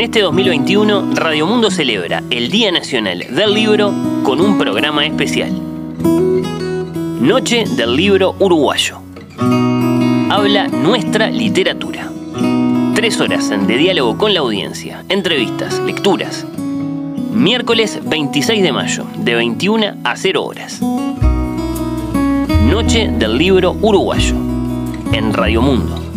En este 2021, Radio Mundo celebra el Día Nacional del Libro con un programa especial. Noche del Libro Uruguayo. Habla nuestra literatura. Tres horas de diálogo con la audiencia, entrevistas, lecturas. Miércoles 26 de mayo, de 21 a 0 horas. Noche del Libro Uruguayo, en Radio Mundo.